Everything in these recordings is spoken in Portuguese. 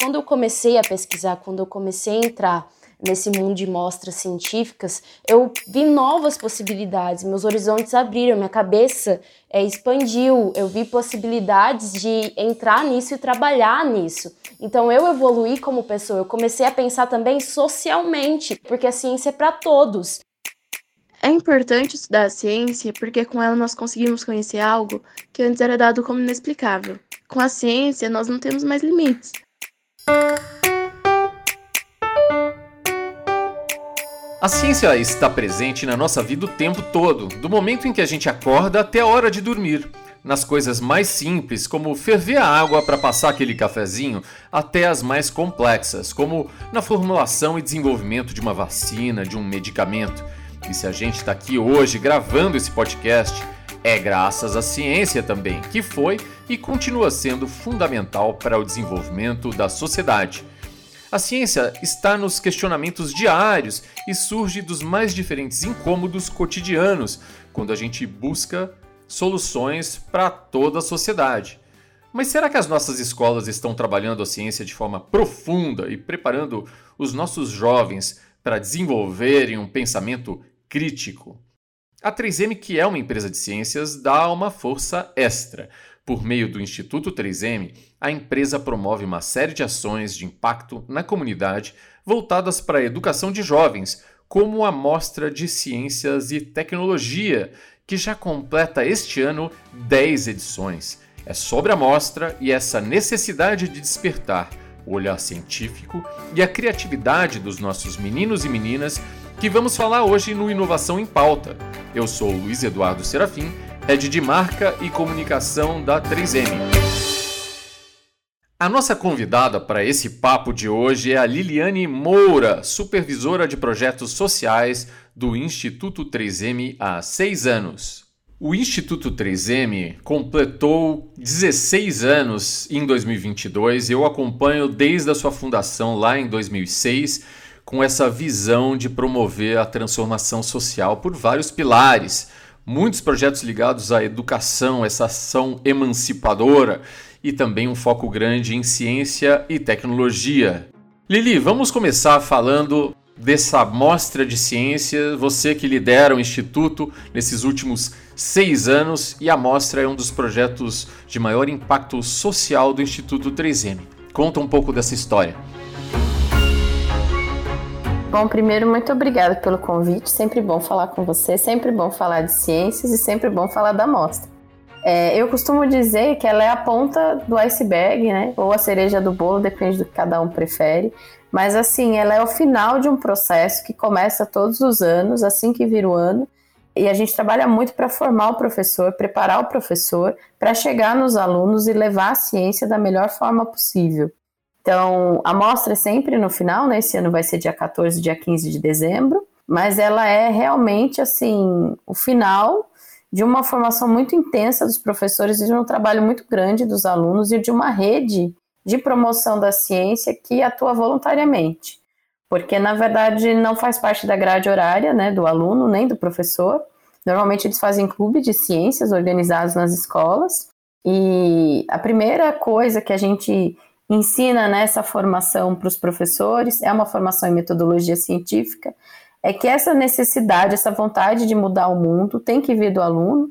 Quando eu comecei a pesquisar, quando eu comecei a entrar nesse mundo de mostras científicas, eu vi novas possibilidades, meus horizontes abriram, minha cabeça é, expandiu, eu vi possibilidades de entrar nisso e trabalhar nisso. Então eu evoluí como pessoa, eu comecei a pensar também socialmente, porque a ciência é para todos. É importante estudar a ciência porque com ela nós conseguimos conhecer algo que antes era dado como inexplicável. Com a ciência, nós não temos mais limites. A ciência está presente na nossa vida o tempo todo, do momento em que a gente acorda até a hora de dormir. Nas coisas mais simples, como ferver a água para passar aquele cafezinho, até as mais complexas, como na formulação e desenvolvimento de uma vacina, de um medicamento. E se a gente está aqui hoje gravando esse podcast, é graças à ciência também, que foi e continua sendo fundamental para o desenvolvimento da sociedade. A ciência está nos questionamentos diários e surge dos mais diferentes incômodos cotidianos, quando a gente busca soluções para toda a sociedade. Mas será que as nossas escolas estão trabalhando a ciência de forma profunda e preparando os nossos jovens para desenvolverem um pensamento crítico? A 3M, que é uma empresa de ciências, dá uma força extra. Por meio do Instituto 3M, a empresa promove uma série de ações de impacto na comunidade voltadas para a educação de jovens, como a Mostra de Ciências e Tecnologia, que já completa este ano 10 edições. É sobre a mostra e essa necessidade de despertar o olhar científico e a criatividade dos nossos meninos e meninas que vamos falar hoje no Inovação em Pauta. Eu sou Luiz Eduardo Serafim Head de Marca e Comunicação da 3M. A nossa convidada para esse papo de hoje é a Liliane Moura, supervisora de projetos sociais do Instituto 3M há seis anos. O Instituto 3M completou 16 anos em 2022. Eu acompanho desde a sua fundação lá em 2006 com essa visão de promover a transformação social por vários pilares muitos projetos ligados à educação, essa ação emancipadora e também um foco grande em ciência e tecnologia. Lili, vamos começar falando dessa mostra de ciência, você que lidera o Instituto nesses últimos seis anos e a mostra é um dos projetos de maior impacto social do Instituto 3M. Conta um pouco dessa história. Bom, primeiro, muito obrigada pelo convite. Sempre bom falar com você, sempre bom falar de ciências e sempre bom falar da mostra. É, eu costumo dizer que ela é a ponta do iceberg, né? Ou a cereja do bolo, depende do que cada um prefere. Mas assim, ela é o final de um processo que começa todos os anos, assim que vira o ano. E a gente trabalha muito para formar o professor, preparar o professor para chegar nos alunos e levar a ciência da melhor forma possível. Então, a mostra é sempre no final, né? Esse ano vai ser dia 14, dia 15 de dezembro, mas ela é realmente assim o final de uma formação muito intensa dos professores e de um trabalho muito grande dos alunos e de uma rede de promoção da ciência que atua voluntariamente. Porque, na verdade, não faz parte da grade horária né, do aluno nem do professor. Normalmente, eles fazem clube de ciências organizados nas escolas. E a primeira coisa que a gente ensina nessa formação para os professores, é uma formação em metodologia científica, é que essa necessidade, essa vontade de mudar o mundo tem que vir do aluno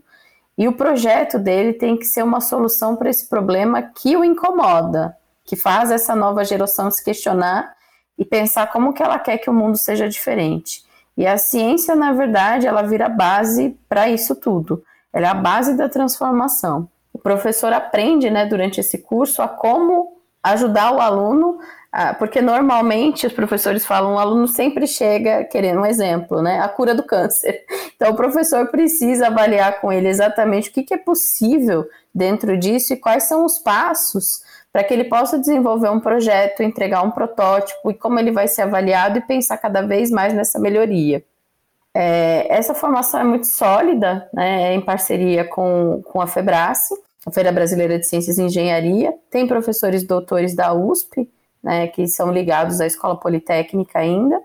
e o projeto dele tem que ser uma solução para esse problema que o incomoda, que faz essa nova geração se questionar e pensar como que ela quer que o mundo seja diferente. E a ciência, na verdade, ela vira base para isso tudo. Ela é a base da transformação. O professor aprende, né, durante esse curso, a como ajudar o aluno, porque normalmente os professores falam, o aluno sempre chega querendo um exemplo, né? A cura do câncer. Então o professor precisa avaliar com ele exatamente o que, que é possível dentro disso e quais são os passos para que ele possa desenvolver um projeto, entregar um protótipo e como ele vai ser avaliado e pensar cada vez mais nessa melhoria. É, essa formação é muito sólida, né, é em parceria com, com a FEBRACE, a Feira Brasileira de Ciências e Engenharia, tem professores doutores da USP, né, que são ligados à Escola Politécnica ainda,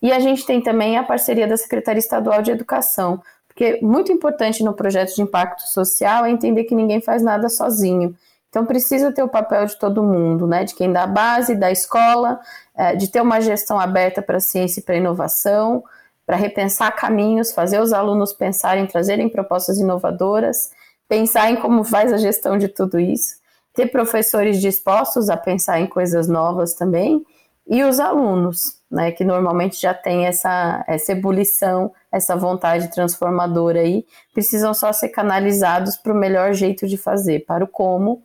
e a gente tem também a parceria da Secretaria Estadual de Educação, porque muito importante no projeto de impacto social é entender que ninguém faz nada sozinho, Então precisa ter o papel de todo mundo, né? De quem dá a base, da escola, é, de ter uma gestão aberta para a ciência e para a inovação, para repensar caminhos, fazer os alunos pensarem, trazerem propostas inovadoras, pensar em como faz a gestão de tudo isso, ter professores dispostos a pensar em coisas novas também, e os alunos, né, que normalmente já tem essa, essa ebulição, essa vontade transformadora aí, precisam só ser canalizados para o melhor jeito de fazer, para o como,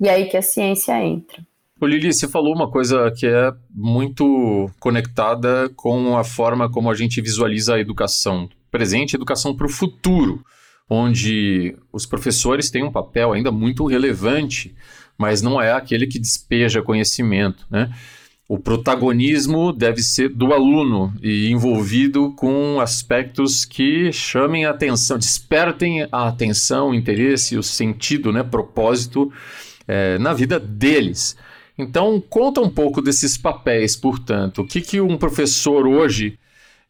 e aí que a ciência entra. Ô Lili, você falou uma coisa que é muito conectada com a forma como a gente visualiza a educação presente e educação para o futuro, onde os professores têm um papel ainda muito relevante, mas não é aquele que despeja conhecimento, né? O protagonismo deve ser do aluno e envolvido com aspectos que chamem a atenção, despertem a atenção, o interesse, o sentido, né, propósito é, na vida deles. Então, conta um pouco desses papéis, portanto. O que, que um professor hoje,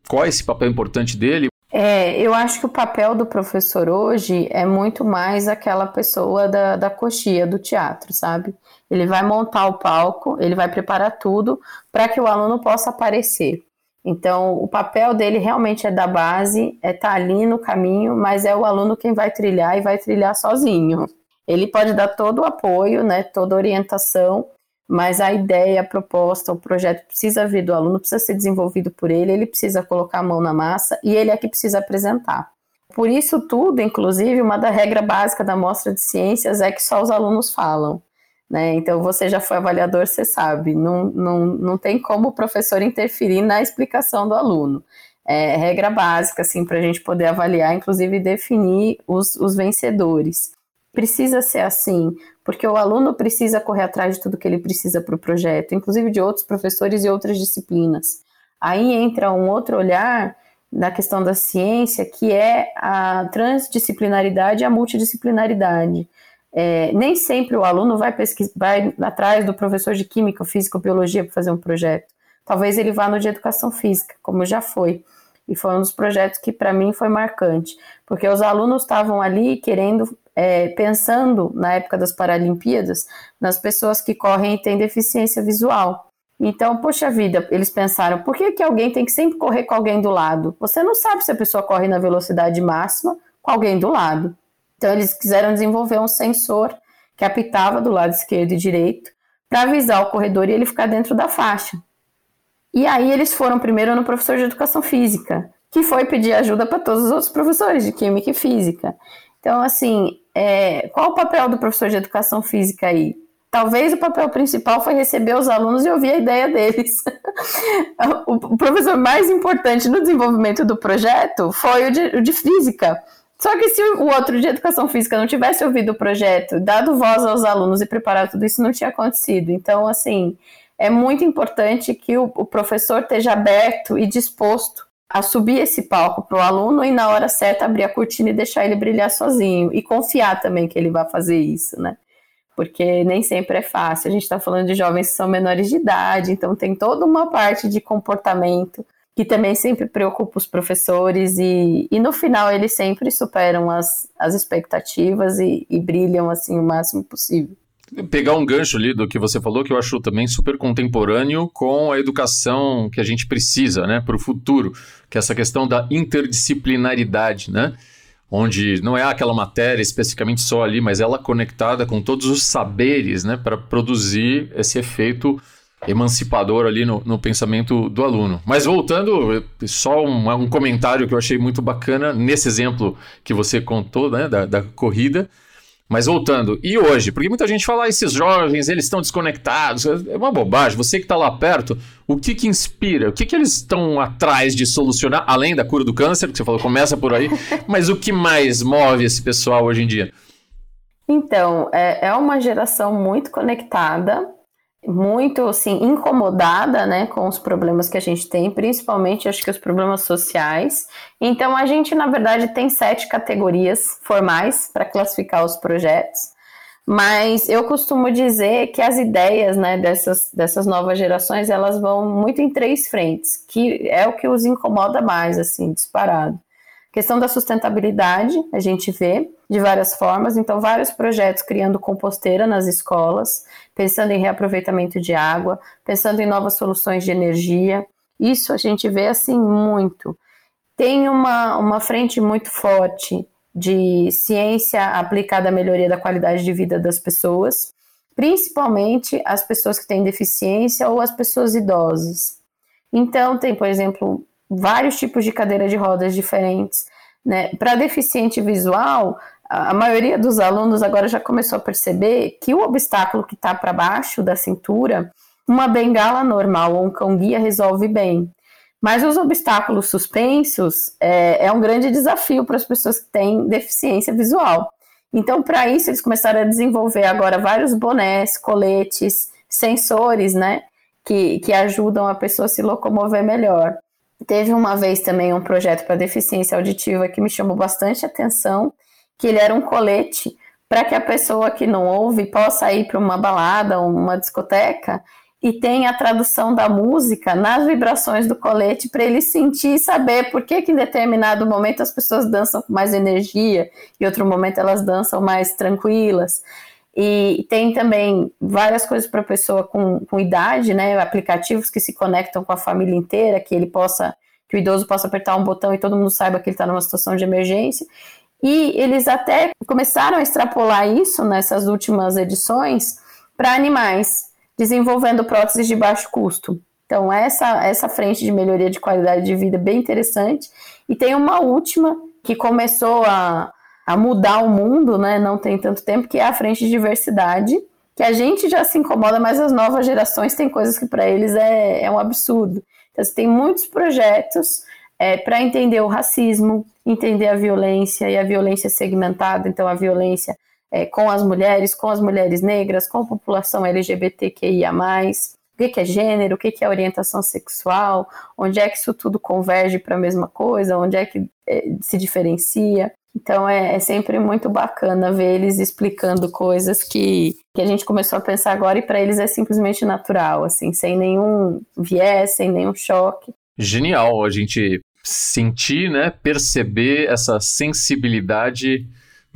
qual é esse papel importante dele? É, eu acho que o papel do professor hoje é muito mais aquela pessoa da, da coxia do teatro, sabe? Ele vai montar o palco, ele vai preparar tudo para que o aluno possa aparecer. Então, o papel dele realmente é da base, é estar tá ali no caminho, mas é o aluno quem vai trilhar e vai trilhar sozinho. Ele pode dar todo o apoio, né, toda a orientação, mas a ideia, a proposta, o projeto precisa vir do aluno, precisa ser desenvolvido por ele, ele precisa colocar a mão na massa e ele é que precisa apresentar. Por isso tudo, inclusive, uma da regra básica da mostra de ciências é que só os alunos falam. Né? Então, você já foi avaliador, você sabe, não, não, não tem como o professor interferir na explicação do aluno. É regra básica, assim, para a gente poder avaliar, inclusive definir os, os vencedores precisa ser assim, porque o aluno precisa correr atrás de tudo que ele precisa para o projeto, inclusive de outros professores e outras disciplinas. Aí entra um outro olhar na questão da ciência, que é a transdisciplinaridade e a multidisciplinaridade. É, nem sempre o aluno vai, vai atrás do professor de química, física ou biologia para fazer um projeto. Talvez ele vá no de educação física, como já foi. E foi um dos projetos que para mim foi marcante, porque os alunos estavam ali querendo é, pensando na época das Paralimpíadas nas pessoas que correm e têm deficiência visual. Então, poxa vida, eles pensaram, por que, que alguém tem que sempre correr com alguém do lado? Você não sabe se a pessoa corre na velocidade máxima com alguém do lado. Então, eles quiseram desenvolver um sensor que apitava do lado esquerdo e direito para avisar o corredor e ele ficar dentro da faixa. E aí eles foram primeiro no professor de educação física, que foi pedir ajuda para todos os outros professores de química e física. Então, assim, é, qual o papel do professor de educação física aí? Talvez o papel principal foi receber os alunos e ouvir a ideia deles. o professor mais importante no desenvolvimento do projeto foi o de, o de física. Só que se o outro de educação física não tivesse ouvido o projeto, dado voz aos alunos e preparado tudo isso, não tinha acontecido. Então, assim, é muito importante que o, o professor esteja aberto e disposto a subir esse palco para o aluno e na hora certa abrir a cortina e deixar ele brilhar sozinho e confiar também que ele vai fazer isso, né? Porque nem sempre é fácil. A gente está falando de jovens que são menores de idade, então tem toda uma parte de comportamento que também sempre preocupa os professores e, e no final eles sempre superam as, as expectativas e, e brilham assim o máximo possível pegar um gancho ali do que você falou, que eu acho também super contemporâneo com a educação que a gente precisa, né, para o futuro, que é essa questão da interdisciplinaridade, né, onde não é aquela matéria especificamente só ali, mas ela conectada com todos os saberes, né, para produzir esse efeito emancipador ali no, no, pensamento do aluno. Mas voltando, só um, um, comentário que eu achei muito bacana nesse exemplo que você contou, né, da, da corrida, mas voltando, e hoje? Porque muita gente fala, ah, esses jovens, eles estão desconectados. É uma bobagem. Você que está lá perto, o que que inspira? O que que eles estão atrás de solucionar, além da cura do câncer, que você falou, começa por aí, mas o que mais move esse pessoal hoje em dia? Então, é, é uma geração muito conectada, muito assim incomodada, né, com os problemas que a gente tem, principalmente acho que os problemas sociais. Então a gente na verdade tem sete categorias formais para classificar os projetos, mas eu costumo dizer que as ideias, né, dessas dessas novas gerações elas vão muito em três frentes, que é o que os incomoda mais, assim, disparado. A questão da sustentabilidade, a gente vê de várias formas. Então, vários projetos criando composteira nas escolas, pensando em reaproveitamento de água, pensando em novas soluções de energia. Isso a gente vê assim muito. Tem uma, uma frente muito forte de ciência aplicada à melhoria da qualidade de vida das pessoas, principalmente as pessoas que têm deficiência ou as pessoas idosas. Então, tem, por exemplo, vários tipos de cadeira de rodas diferentes. Né? Para deficiente visual, a maioria dos alunos agora já começou a perceber que o obstáculo que está para baixo da cintura, uma bengala normal ou um cão-guia resolve bem. Mas os obstáculos suspensos é, é um grande desafio para as pessoas que têm deficiência visual. Então, para isso, eles começaram a desenvolver agora vários bonés, coletes, sensores, né? Que, que ajudam a pessoa a se locomover melhor. Teve uma vez também um projeto para deficiência auditiva que me chamou bastante atenção, que ele era um colete para que a pessoa que não ouve possa ir para uma balada ou uma discoteca e tenha a tradução da música nas vibrações do colete para ele sentir e saber por que, que em determinado momento as pessoas dançam com mais energia e outro momento elas dançam mais tranquilas. E tem também várias coisas para a pessoa com, com idade, né? Aplicativos que se conectam com a família inteira, que ele possa, que o idoso possa apertar um botão e todo mundo saiba que ele está numa situação de emergência. E eles até começaram a extrapolar isso nessas últimas edições para animais, desenvolvendo próteses de baixo custo. Então, essa, essa frente de melhoria de qualidade de vida é bem interessante. E tem uma última que começou a, a mudar o mundo, né? Não tem tanto tempo, que é a frente de diversidade, que a gente já se incomoda, mas as novas gerações têm coisas que para eles é, é um absurdo. Então, você tem muitos projetos é, para entender o racismo, entender a violência e a violência segmentada, então a violência é, com as mulheres, com as mulheres negras, com a população LGBTQIA+, o que, é gênero, o que, que é orientação sexual, onde é que isso tudo converge para a mesma coisa, onde é que é, se diferencia. Então é, é, sempre muito bacana ver eles explicando coisas que, que a gente começou a pensar agora e para eles é simplesmente natural, assim, sem nenhum viés, sem nenhum choque. Genial a gente sentir, né, perceber essa sensibilidade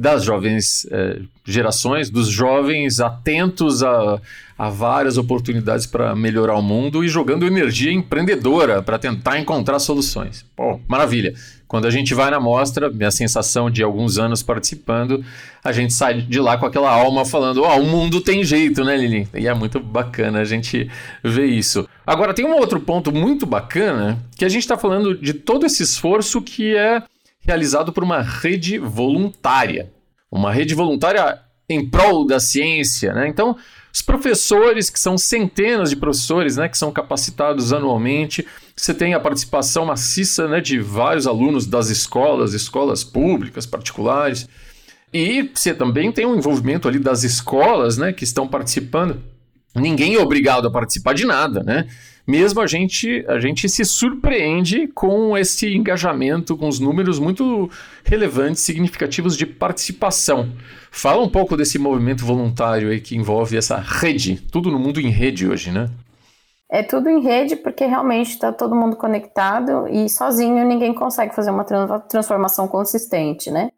das jovens eh, gerações, dos jovens atentos a, a várias oportunidades para melhorar o mundo e jogando energia empreendedora para tentar encontrar soluções. Pô, maravilha. Quando a gente vai na mostra, minha sensação de alguns anos participando, a gente sai de lá com aquela alma falando: Ó, oh, o mundo tem jeito, né, Lili? E é muito bacana a gente ver isso. Agora, tem um outro ponto muito bacana que a gente está falando de todo esse esforço que é realizado por uma rede voluntária. Uma rede voluntária em prol da ciência, né? Então, os professores, que são centenas de professores, né, que são capacitados anualmente, você tem a participação maciça né, de vários alunos das escolas, escolas públicas, particulares, e você também tem um envolvimento ali das escolas né, que estão participando. Ninguém é obrigado a participar de nada, né? Mesmo a gente, a gente se surpreende com esse engajamento, com os números muito relevantes, significativos de participação. Fala um pouco desse movimento voluntário aí que envolve essa rede, tudo no mundo em rede hoje, né? É tudo em rede porque realmente está todo mundo conectado e sozinho ninguém consegue fazer uma transformação consistente, né?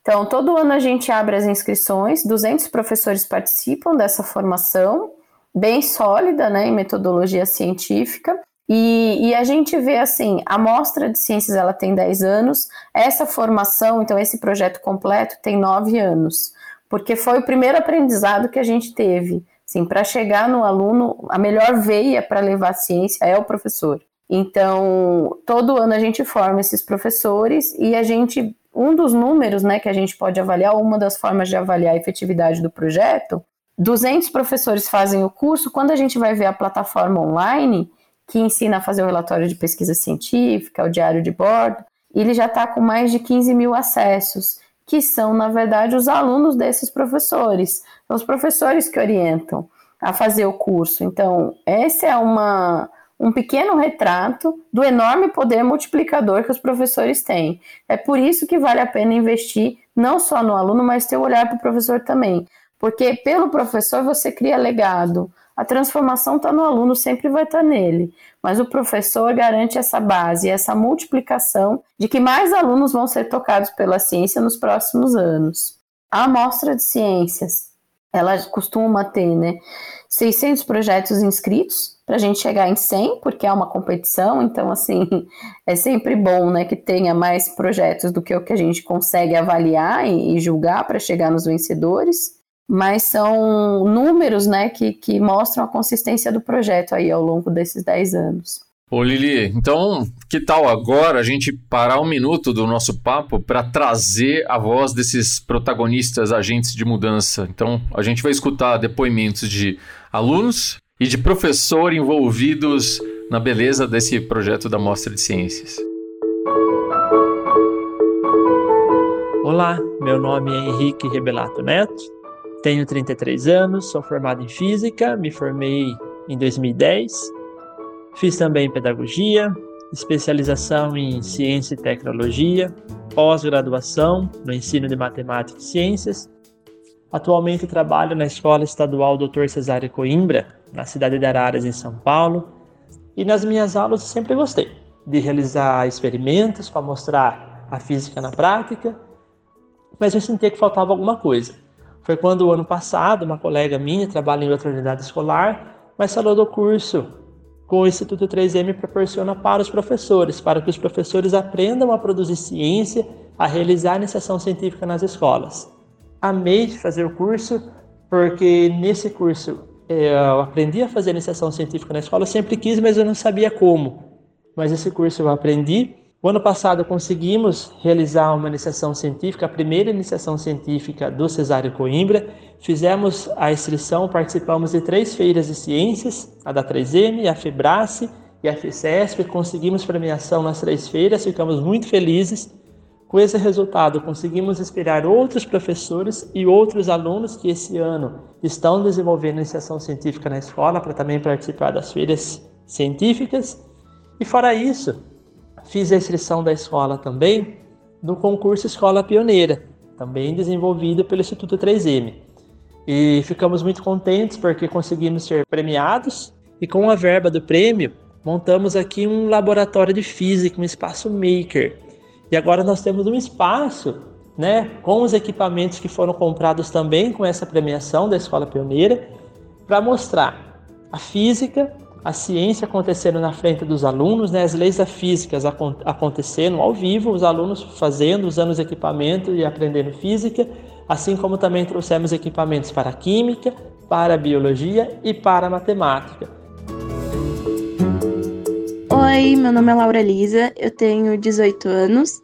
Então, todo ano a gente abre as inscrições, 200 professores participam dessa formação bem sólida né, em metodologia científica. E, e, a gente vê assim, a mostra de ciências ela tem 10 anos, essa formação, então esse projeto completo tem 9 anos, porque foi o primeiro aprendizado que a gente teve. Assim, para chegar no aluno, a melhor veia para levar a ciência é o professor. Então, todo ano a gente forma esses professores e a gente, um dos números né, que a gente pode avaliar, uma das formas de avaliar a efetividade do projeto, 200 professores fazem o curso, quando a gente vai ver a plataforma online, que ensina a fazer o relatório de pesquisa científica, o diário de bordo, ele já está com mais de 15 mil acessos, que são, na verdade, os alunos desses professores. Os professores que orientam a fazer o curso. Então, esse é uma, um pequeno retrato do enorme poder multiplicador que os professores têm. É por isso que vale a pena investir não só no aluno, mas ter o olhar para o professor também. Porque pelo professor você cria legado. A transformação está no aluno, sempre vai estar tá nele. Mas o professor garante essa base, essa multiplicação de que mais alunos vão ser tocados pela ciência nos próximos anos. A amostra de ciências, ela costuma ter, né, 600 projetos inscritos para a gente chegar em 100, porque é uma competição, então, assim, é sempre bom, né, que tenha mais projetos do que o que a gente consegue avaliar e, e julgar para chegar nos vencedores, mas são números, né, que, que mostram a consistência do projeto aí ao longo desses 10 anos. Ô Lili, então que tal agora a gente parar um minuto do nosso papo para trazer a voz desses protagonistas, agentes de mudança? Então a gente vai escutar depoimentos de alunos e de professor envolvidos na beleza desse projeto da Mostra de Ciências. Olá, meu nome é Henrique Rebelato Neto, tenho 33 anos, sou formado em Física, me formei em 2010 Fiz também pedagogia, especialização em ciência e tecnologia, pós-graduação no ensino de matemática e ciências. Atualmente trabalho na Escola Estadual Dr. Cesário Coimbra, na cidade de Araras, em São Paulo. E nas minhas aulas sempre gostei de realizar experimentos para mostrar a física na prática, mas eu sentia que faltava alguma coisa. Foi quando, ano passado, uma colega minha trabalha em outra unidade escolar, mas falou do curso com o Instituto 3M proporciona para os professores, para que os professores aprendam a produzir ciência, a realizar iniciação científica nas escolas. Amei fazer o curso, porque nesse curso eh, eu aprendi a fazer iniciação científica na escola, sempre quis, mas eu não sabia como. Mas esse curso eu aprendi o ano passado conseguimos realizar uma iniciação científica, a primeira iniciação científica do Cesário Coimbra. Fizemos a inscrição, participamos de três feiras de ciências, a da 3M, a Fibrace e a FICESP. Conseguimos premiação nas três feiras, ficamos muito felizes. Com esse resultado, conseguimos inspirar outros professores e outros alunos que esse ano estão desenvolvendo iniciação científica na escola para também participar das feiras científicas. E fora isso, Fiz a inscrição da escola também no concurso Escola Pioneira, também desenvolvido pelo Instituto 3M. E ficamos muito contentes porque conseguimos ser premiados e com a verba do prêmio montamos aqui um laboratório de física, um espaço maker. E agora nós temos um espaço, né, com os equipamentos que foram comprados também com essa premiação da Escola Pioneira, para mostrar a física a ciência acontecendo na frente dos alunos, né, as leis da física acontecendo ao vivo, os alunos fazendo, usando os equipamentos e aprendendo física, assim como também trouxemos equipamentos para química, para biologia e para matemática. Oi, meu nome é Laura Lisa, eu tenho 18 anos.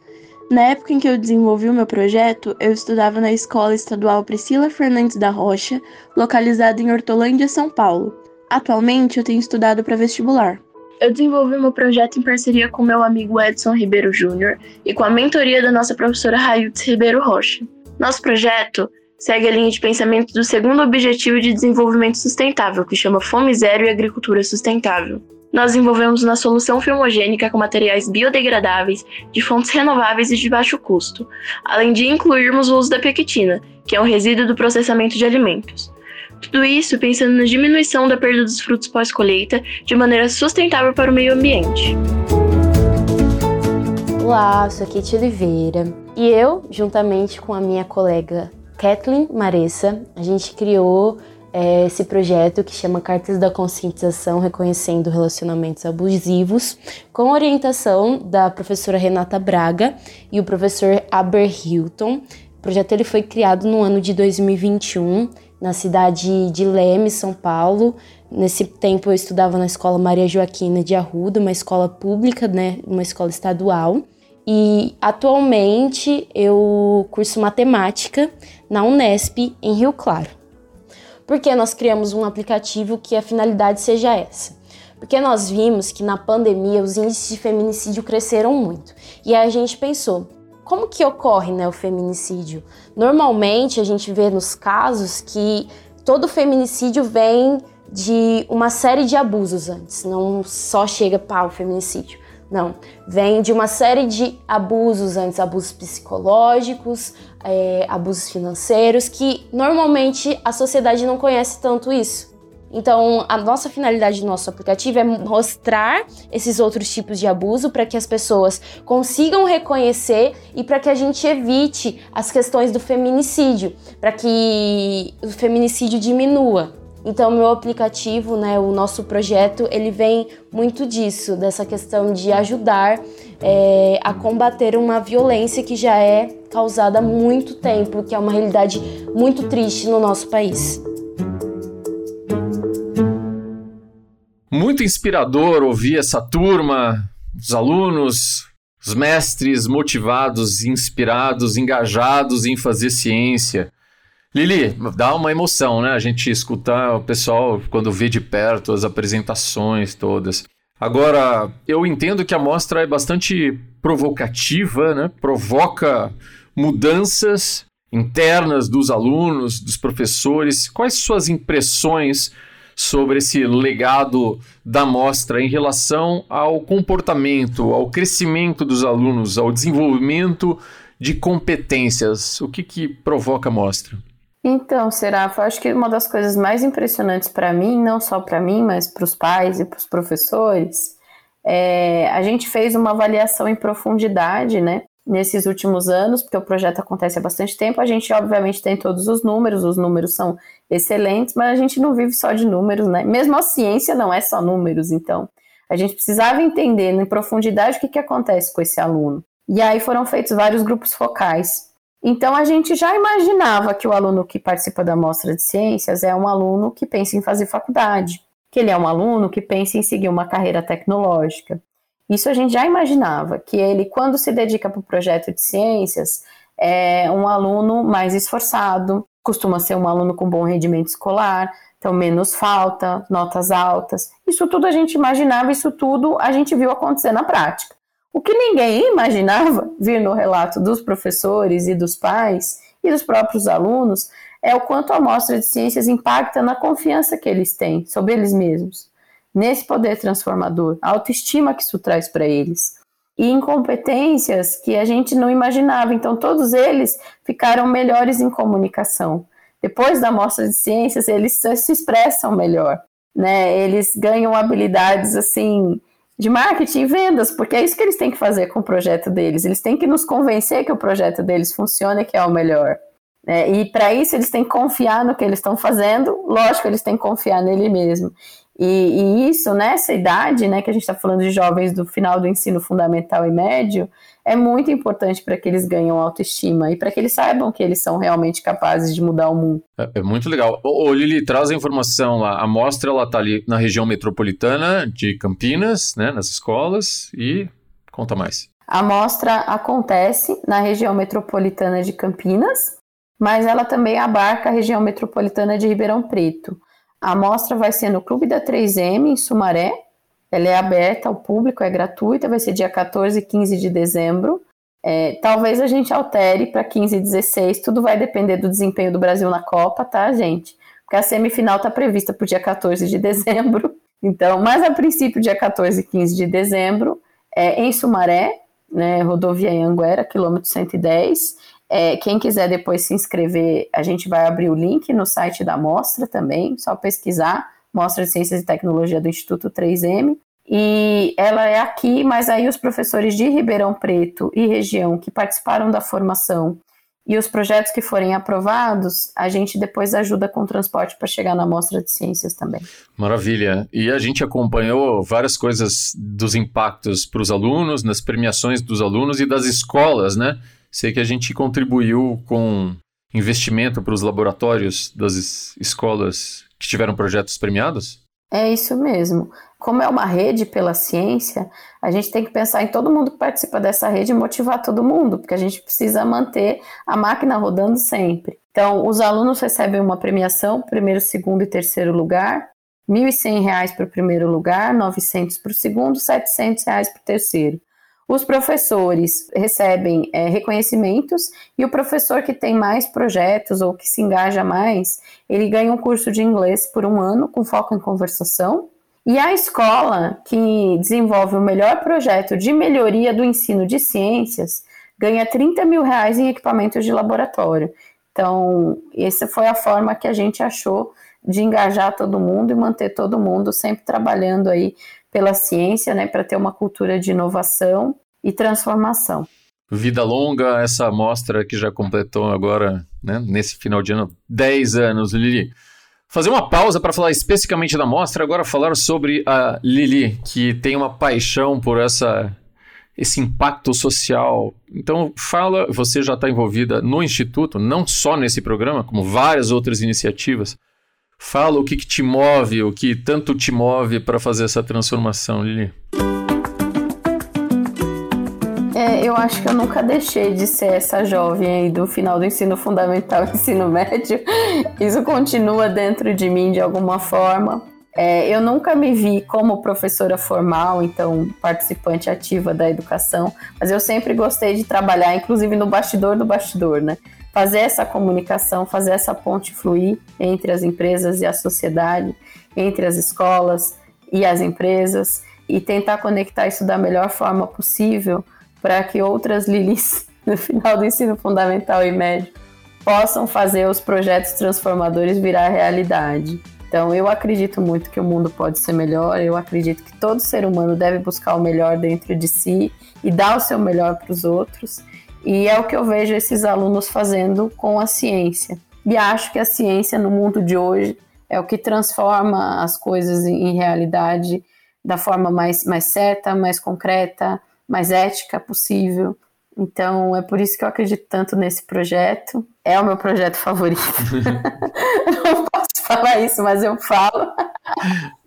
Na época em que eu desenvolvi o meu projeto, eu estudava na Escola Estadual Priscila Fernandes da Rocha, localizada em Hortolândia, São Paulo. Atualmente eu tenho estudado para vestibular. Eu desenvolvi meu projeto em parceria com meu amigo Edson Ribeiro Júnior e com a mentoria da nossa professora Raiutz Ribeiro Rocha. Nosso projeto segue a linha de pensamento do segundo objetivo de desenvolvimento sustentável, que chama Fome Zero e Agricultura Sustentável. Nós desenvolvemos uma solução filmogênica com materiais biodegradáveis, de fontes renováveis e de baixo custo, além de incluirmos o uso da pequitina, que é um resíduo do processamento de alimentos. Tudo isso pensando na diminuição da perda dos frutos pós-colheita de maneira sustentável para o meio ambiente. Olá, sou Kate Oliveira e eu, juntamente com a minha colega Kathleen Maressa, a gente criou é, esse projeto que chama Cartas da Conscientização Reconhecendo Relacionamentos Abusivos, com orientação da professora Renata Braga e o professor Aber Hilton. O projeto ele foi criado no ano de 2021 na cidade de Leme, São Paulo. Nesse tempo eu estudava na escola Maria Joaquina de Arruda, uma escola pública, né, uma escola estadual. E atualmente eu curso matemática na Unesp em Rio Claro. Porque nós criamos um aplicativo que a finalidade seja essa. Porque nós vimos que na pandemia os índices de feminicídio cresceram muito. E aí a gente pensou, como que ocorre né, o feminicídio? Normalmente a gente vê nos casos que todo feminicídio vem de uma série de abusos antes, não só chega para o feminicídio. Não, vem de uma série de abusos antes, abusos psicológicos, é, abusos financeiros, que normalmente a sociedade não conhece tanto isso. Então, a nossa finalidade do nosso aplicativo é mostrar esses outros tipos de abuso para que as pessoas consigam reconhecer e para que a gente evite as questões do feminicídio, para que o feminicídio diminua. Então, meu aplicativo, né, o nosso projeto, ele vem muito disso, dessa questão de ajudar é, a combater uma violência que já é causada há muito tempo, que é uma realidade muito triste no nosso país. Muito inspirador ouvir essa turma, os alunos, os mestres motivados, inspirados, engajados em fazer ciência. Lili, dá uma emoção, né? A gente escutar o pessoal quando vê de perto as apresentações todas. Agora, eu entendo que a mostra é bastante provocativa, né? Provoca mudanças internas dos alunos, dos professores. Quais suas impressões sobre esse legado da mostra em relação ao comportamento, ao crescimento dos alunos, ao desenvolvimento de competências? O que, que provoca a mostra? Então, Serafo, acho que uma das coisas mais impressionantes para mim, não só para mim, mas para os pais e para os professores, é, a gente fez uma avaliação em profundidade, né, nesses últimos anos, porque o projeto acontece há bastante tempo. A gente, obviamente, tem todos os números, os números são excelentes, mas a gente não vive só de números, né? Mesmo a ciência não é só números, então a gente precisava entender em profundidade o que, que acontece com esse aluno. E aí foram feitos vários grupos focais então, a gente já imaginava que o aluno que participa da mostra de ciências é um aluno que pensa em fazer faculdade, que ele é um aluno que pensa em seguir uma carreira tecnológica. Isso a gente já imaginava, que ele, quando se dedica para o projeto de ciências, é um aluno mais esforçado, costuma ser um aluno com bom rendimento escolar, então menos falta, notas altas. Isso tudo a gente imaginava, isso tudo a gente viu acontecer na prática. O que ninguém imaginava vir no relato dos professores e dos pais e dos próprios alunos é o quanto a amostra de ciências impacta na confiança que eles têm sobre eles mesmos, nesse poder transformador, a autoestima que isso traz para eles. E incompetências que a gente não imaginava. Então, todos eles ficaram melhores em comunicação. Depois da amostra de ciências, eles se expressam melhor. Né? Eles ganham habilidades assim de marketing e vendas, porque é isso que eles têm que fazer com o projeto deles. Eles têm que nos convencer que o projeto deles funciona e que é o melhor. É, e para isso eles têm que confiar no que eles estão fazendo, lógico, eles têm que confiar nele mesmo. E, e isso, nessa idade, né, que a gente está falando de jovens do final do ensino fundamental e médio, é muito importante para que eles ganhem autoestima e para que eles saibam que eles são realmente capazes de mudar o mundo. É, é muito legal. Ô, ô, Lili, traz a informação lá. A mostra está ali na região metropolitana de Campinas, né, nas escolas, e conta mais. A mostra acontece na região metropolitana de Campinas, mas ela também abarca a região metropolitana de Ribeirão Preto. A mostra vai ser no Clube da 3M, em Sumaré. Ela é aberta ao público, é gratuita, vai ser dia 14 e 15 de dezembro. É, talvez a gente altere para 15 e 16, tudo vai depender do desempenho do Brasil na Copa, tá, gente? Porque a semifinal está prevista para o dia 14 de dezembro. Então, mas a princípio, dia 14 e 15 de dezembro, é, em Sumaré, né, rodovia Anguera, quilômetro 110. É, quem quiser depois se inscrever, a gente vai abrir o link no site da mostra também, só pesquisar Mostra de Ciências e Tecnologia do Instituto 3M. E ela é aqui, mas aí os professores de Ribeirão Preto e região que participaram da formação e os projetos que forem aprovados, a gente depois ajuda com o transporte para chegar na mostra de ciências também. Maravilha. E a gente acompanhou várias coisas dos impactos para os alunos, nas premiações dos alunos e das escolas, né? Sei que a gente contribuiu com investimento para os laboratórios das escolas que tiveram projetos premiados? É isso mesmo. Como é uma rede pela ciência, a gente tem que pensar em todo mundo que participa dessa rede e motivar todo mundo, porque a gente precisa manter a máquina rodando sempre. Então, os alunos recebem uma premiação, primeiro, segundo e terceiro lugar, R$ 1.100 para o primeiro lugar, R$ 900 para o segundo, R$ 700 para o terceiro. Os professores recebem é, reconhecimentos e o professor que tem mais projetos ou que se engaja mais, ele ganha um curso de inglês por um ano com foco em conversação. E a escola que desenvolve o melhor projeto de melhoria do ensino de ciências ganha 30 mil reais em equipamentos de laboratório. Então, essa foi a forma que a gente achou de engajar todo mundo e manter todo mundo sempre trabalhando aí pela ciência, né, para ter uma cultura de inovação e transformação. Vida longa, essa amostra que já completou agora, né, nesse final de ano, 10 anos, Lili. Fazer uma pausa para falar especificamente da mostra, agora falar sobre a Lili, que tem uma paixão por essa esse impacto social. Então, fala, você já está envolvida no Instituto, não só nesse programa, como várias outras iniciativas. Fala o que, que te move, o que tanto te move para fazer essa transformação, Lili. É, eu acho que eu nunca deixei de ser essa jovem aí do final do ensino fundamental e ensino médio. Isso continua dentro de mim de alguma forma. É, eu nunca me vi como professora formal, então participante ativa da educação, mas eu sempre gostei de trabalhar, inclusive no bastidor do bastidor, né? Fazer essa comunicação, fazer essa ponte fluir entre as empresas e a sociedade, entre as escolas e as empresas, e tentar conectar isso da melhor forma possível para que outras Lilis no final do ensino fundamental e médio possam fazer os projetos transformadores virar realidade. Então, eu acredito muito que o mundo pode ser melhor, eu acredito que todo ser humano deve buscar o melhor dentro de si e dar o seu melhor para os outros. E é o que eu vejo esses alunos fazendo com a ciência. E acho que a ciência no mundo de hoje é o que transforma as coisas em realidade da forma mais, mais certa, mais concreta, mais ética possível. Então, é por isso que eu acredito tanto nesse projeto. É o meu projeto favorito. não posso falar isso, mas eu falo.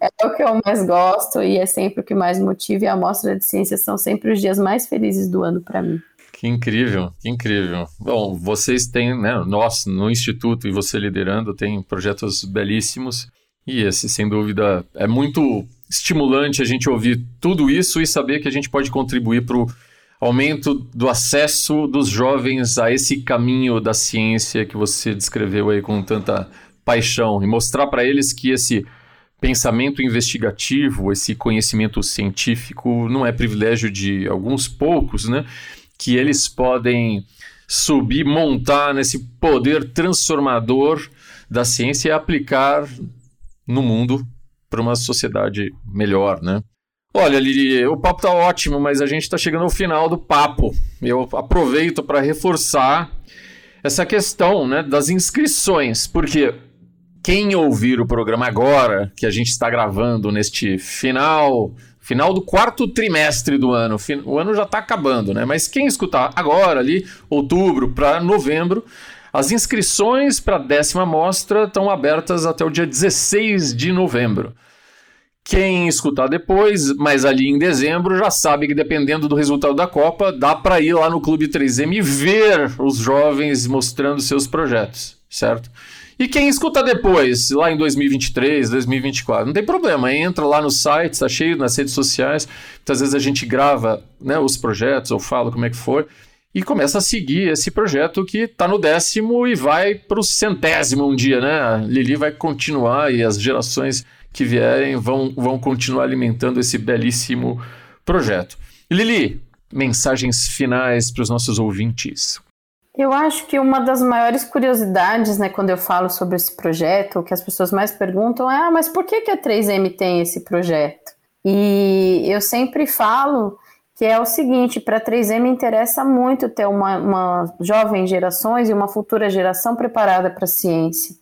É o que eu mais gosto e é sempre o que mais motiva. E a Mostra de Ciências são sempre os dias mais felizes do ano para mim. Que incrível, que incrível. Bom, vocês têm, né, nós no Instituto e você liderando, tem projetos belíssimos. E esse, sem dúvida, é muito estimulante a gente ouvir tudo isso e saber que a gente pode contribuir para o aumento do acesso dos jovens a esse caminho da ciência que você descreveu aí com tanta paixão e mostrar para eles que esse pensamento investigativo, esse conhecimento científico não é privilégio de alguns poucos, né? Que eles podem subir, montar nesse poder transformador da ciência e aplicar no mundo para uma sociedade melhor, né? Olha, Lili, o papo tá ótimo, mas a gente está chegando ao final do papo. Eu aproveito para reforçar essa questão né, das inscrições, porque quem ouvir o programa agora, que a gente está gravando neste final, final do quarto trimestre do ano, o ano já está acabando, né? Mas quem escutar agora, ali, outubro para novembro, as inscrições para a décima mostra estão abertas até o dia 16 de novembro. Quem escutar depois, mas ali em dezembro, já sabe que dependendo do resultado da Copa, dá para ir lá no Clube 3M e ver os jovens mostrando seus projetos, certo? E quem escuta depois, lá em 2023, 2024, não tem problema, entra lá no site, está cheio nas redes sociais. Muitas vezes a gente grava né, os projetos ou fala como é que foi e começa a seguir esse projeto que está no décimo e vai para o centésimo um dia, né? A Lili vai continuar e as gerações que vierem vão, vão continuar alimentando esse belíssimo projeto. Lili, mensagens finais para os nossos ouvintes. Eu acho que uma das maiores curiosidades, né, quando eu falo sobre esse projeto, o que as pessoas mais perguntam é: ah, mas por que, que a 3M tem esse projeto? E eu sempre falo que é o seguinte: para a 3M interessa muito ter uma, uma jovem gerações e uma futura geração preparada para a ciência.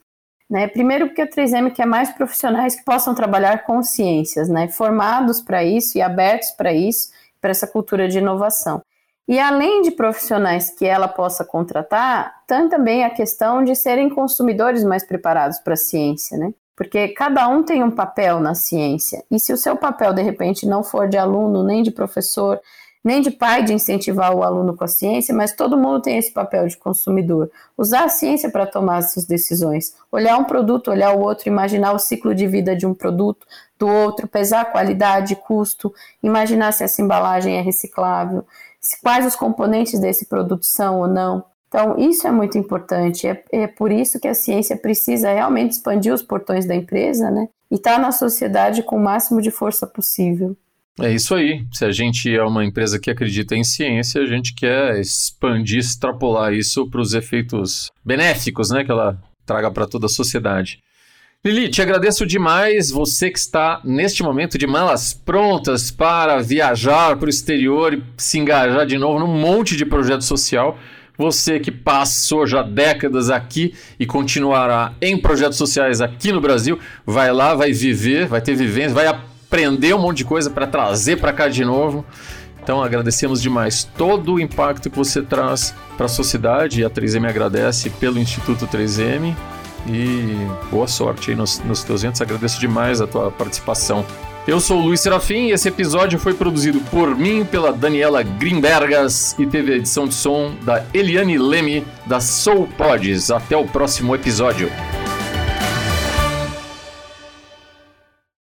Né? Primeiro, porque a 3M quer mais profissionais que possam trabalhar com ciências, né? formados para isso e abertos para isso, para essa cultura de inovação. E além de profissionais que ela possa contratar, tem também a questão de serem consumidores mais preparados para a ciência, né? Porque cada um tem um papel na ciência. E se o seu papel, de repente, não for de aluno, nem de professor, nem de pai de incentivar o aluno com a ciência, mas todo mundo tem esse papel de consumidor. Usar a ciência para tomar suas decisões. Olhar um produto, olhar o outro, imaginar o ciclo de vida de um produto, do outro, pesar qualidade, custo, imaginar se essa embalagem é reciclável, quais os componentes desse produto são ou não. Então, isso é muito importante. É, é por isso que a ciência precisa realmente expandir os portões da empresa, né? E estar tá na sociedade com o máximo de força possível. É isso aí. Se a gente é uma empresa que acredita em ciência, a gente quer expandir, extrapolar isso para os efeitos benéficos né, que ela traga para toda a sociedade. Lili, te agradeço demais. Você que está neste momento de malas prontas para viajar para o exterior e se engajar de novo num monte de projeto social. Você que passou já décadas aqui e continuará em projetos sociais aqui no Brasil, vai lá, vai viver, vai ter vivência, vai aprender um monte de coisa para trazer para cá de novo. Então agradecemos demais todo o impacto que você traz para a sociedade e a 3M agradece pelo Instituto 3M e boa sorte aí nos, nos teus eventos. Agradeço demais a tua participação. Eu sou o Luiz Serafim e esse episódio foi produzido por mim, pela Daniela Grimbergas e teve a edição de som da Eliane Leme da Soul Pods. Até o próximo episódio.